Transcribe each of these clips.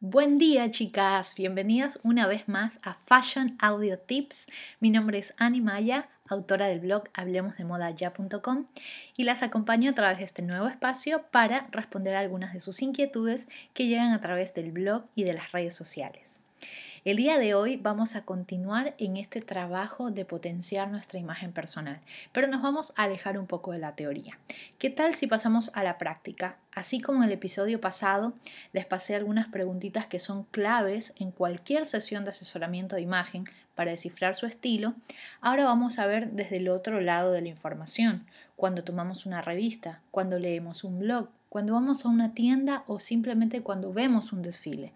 Buen día chicas, bienvenidas una vez más a Fashion Audio Tips. Mi nombre es Ani Maya, autora del blog hablemosdemodaya.com y las acompaño a través de este nuevo espacio para responder algunas de sus inquietudes que llegan a través del blog y de las redes sociales. El día de hoy vamos a continuar en este trabajo de potenciar nuestra imagen personal, pero nos vamos a alejar un poco de la teoría. ¿Qué tal si pasamos a la práctica? Así como en el episodio pasado les pasé algunas preguntitas que son claves en cualquier sesión de asesoramiento de imagen para descifrar su estilo, ahora vamos a ver desde el otro lado de la información, cuando tomamos una revista, cuando leemos un blog, cuando vamos a una tienda o simplemente cuando vemos un desfile.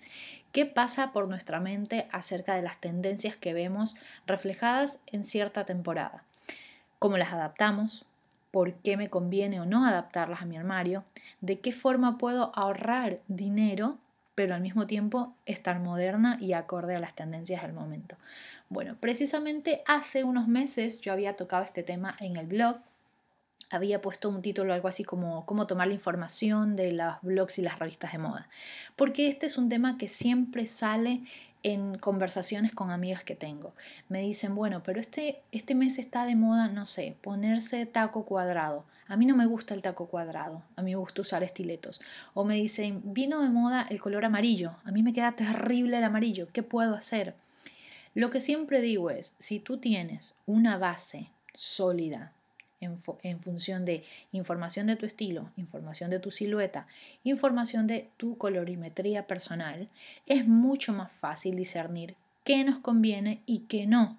¿Qué pasa por nuestra mente acerca de las tendencias que vemos reflejadas en cierta temporada? ¿Cómo las adaptamos? ¿Por qué me conviene o no adaptarlas a mi armario? ¿De qué forma puedo ahorrar dinero pero al mismo tiempo estar moderna y acorde a las tendencias del momento. Bueno, precisamente hace unos meses yo había tocado este tema en el blog había puesto un título algo así como cómo tomar la información de los blogs y las revistas de moda. Porque este es un tema que siempre sale en conversaciones con amigas que tengo. Me dicen, bueno, pero este, este mes está de moda, no sé, ponerse taco cuadrado. A mí no me gusta el taco cuadrado, a mí me gusta usar estiletos. O me dicen, vino de moda el color amarillo, a mí me queda terrible el amarillo, ¿qué puedo hacer? Lo que siempre digo es, si tú tienes una base sólida en, función de información de tu estilo, información de tu silueta, información de tu colorimetría personal, es mucho más fácil discernir qué nos conviene y qué no.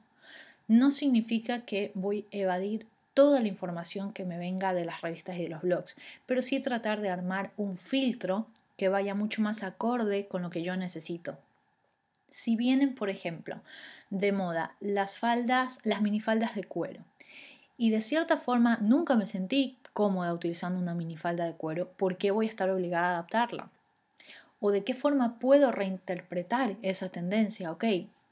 No significa que voy a evadir toda la información que me venga de las revistas y de los blogs, pero sí tratar de armar un filtro que vaya mucho más acorde con lo que yo necesito. Si vienen, por ejemplo, de moda las faldas, las minifaldas de cuero, y de cierta forma nunca me sentí cómoda utilizando una minifalda de cuero, ¿por qué voy a estar obligada a adaptarla? ¿O de qué forma puedo reinterpretar esa tendencia? Ok,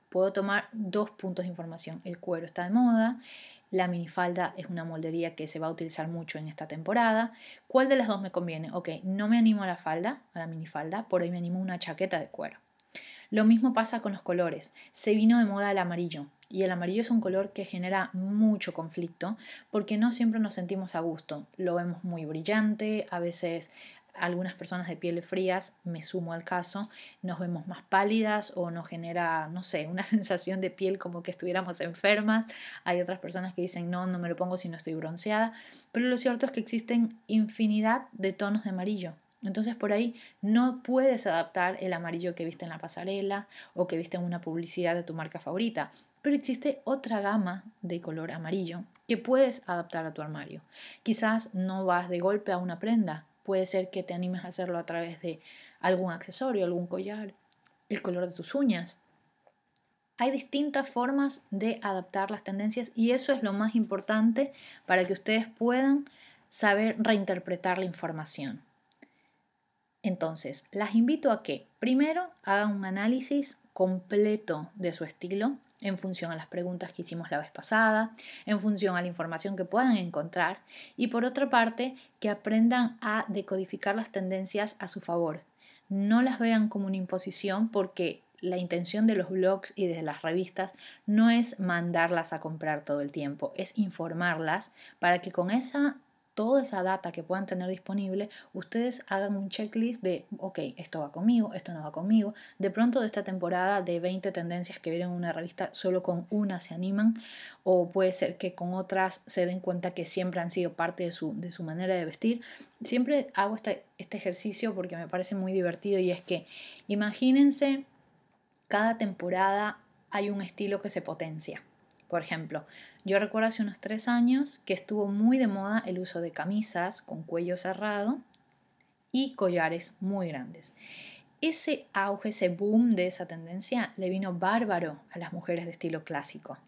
puedo tomar dos puntos de información. El cuero está de moda, la minifalda es una moldería que se va a utilizar mucho en esta temporada. ¿Cuál de las dos me conviene? Ok, no me animo a la falda, a la minifalda, por ahí me animo a una chaqueta de cuero. Lo mismo pasa con los colores. Se vino de moda el amarillo y el amarillo es un color que genera mucho conflicto porque no siempre nos sentimos a gusto. Lo vemos muy brillante, a veces algunas personas de pieles frías, me sumo al caso, nos vemos más pálidas o nos genera, no sé, una sensación de piel como que estuviéramos enfermas. Hay otras personas que dicen, no, no me lo pongo si no estoy bronceada. Pero lo cierto es que existen infinidad de tonos de amarillo. Entonces por ahí no puedes adaptar el amarillo que viste en la pasarela o que viste en una publicidad de tu marca favorita, pero existe otra gama de color amarillo que puedes adaptar a tu armario. Quizás no vas de golpe a una prenda, puede ser que te animes a hacerlo a través de algún accesorio, algún collar, el color de tus uñas. Hay distintas formas de adaptar las tendencias y eso es lo más importante para que ustedes puedan saber reinterpretar la información. Entonces, las invito a que primero hagan un análisis completo de su estilo en función a las preguntas que hicimos la vez pasada, en función a la información que puedan encontrar y por otra parte que aprendan a decodificar las tendencias a su favor. No las vean como una imposición porque la intención de los blogs y de las revistas no es mandarlas a comprar todo el tiempo, es informarlas para que con esa toda esa data que puedan tener disponible, ustedes hagan un checklist de, ok, esto va conmigo, esto no va conmigo. De pronto de esta temporada de 20 tendencias que vieron en una revista, solo con una se animan o puede ser que con otras se den cuenta que siempre han sido parte de su, de su manera de vestir. Siempre hago este, este ejercicio porque me parece muy divertido y es que imagínense, cada temporada hay un estilo que se potencia. Por ejemplo, yo recuerdo hace unos tres años que estuvo muy de moda el uso de camisas con cuello cerrado y collares muy grandes. Ese auge, ese boom de esa tendencia le vino bárbaro a las mujeres de estilo clásico.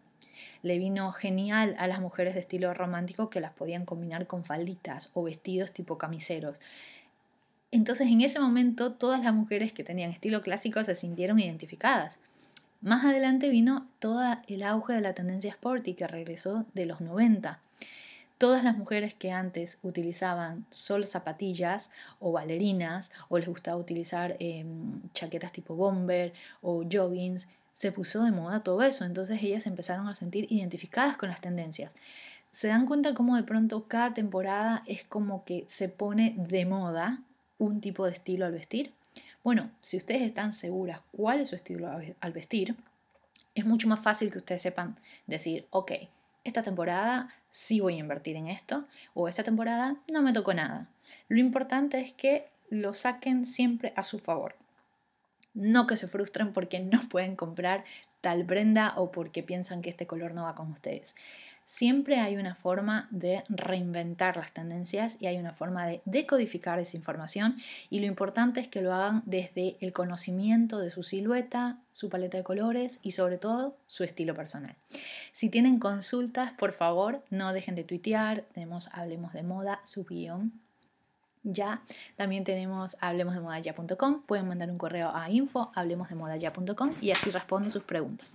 Le vino genial a las mujeres de estilo romántico que las podían combinar con falditas o vestidos tipo camiseros. Entonces en ese momento todas las mujeres que tenían estilo clásico se sintieron identificadas. Más adelante vino todo el auge de la tendencia sporty que regresó de los 90. Todas las mujeres que antes utilizaban solo zapatillas o bailarinas o les gustaba utilizar em, chaquetas tipo bomber o joggings, se puso de moda todo eso. Entonces ellas empezaron a sentir identificadas con las tendencias. Se dan cuenta cómo de pronto cada temporada es como que se pone de moda un tipo de estilo al vestir. Bueno, si ustedes están seguras cuál es su estilo al vestir, es mucho más fácil que ustedes sepan decir, ok, esta temporada sí voy a invertir en esto o esta temporada no me tocó nada. Lo importante es que lo saquen siempre a su favor. No que se frustren porque no pueden comprar tal prenda o porque piensan que este color no va con ustedes. Siempre hay una forma de reinventar las tendencias y hay una forma de decodificar esa información y lo importante es que lo hagan desde el conocimiento de su silueta, su paleta de colores y sobre todo su estilo personal. Si tienen consultas, por favor, no dejen de tuitear, tenemos Hablemos de Moda, su guion ya. También tenemos hablemosdemodaya.com. Pueden mandar un correo a info hablemosdemodaya.com y así respondo sus preguntas.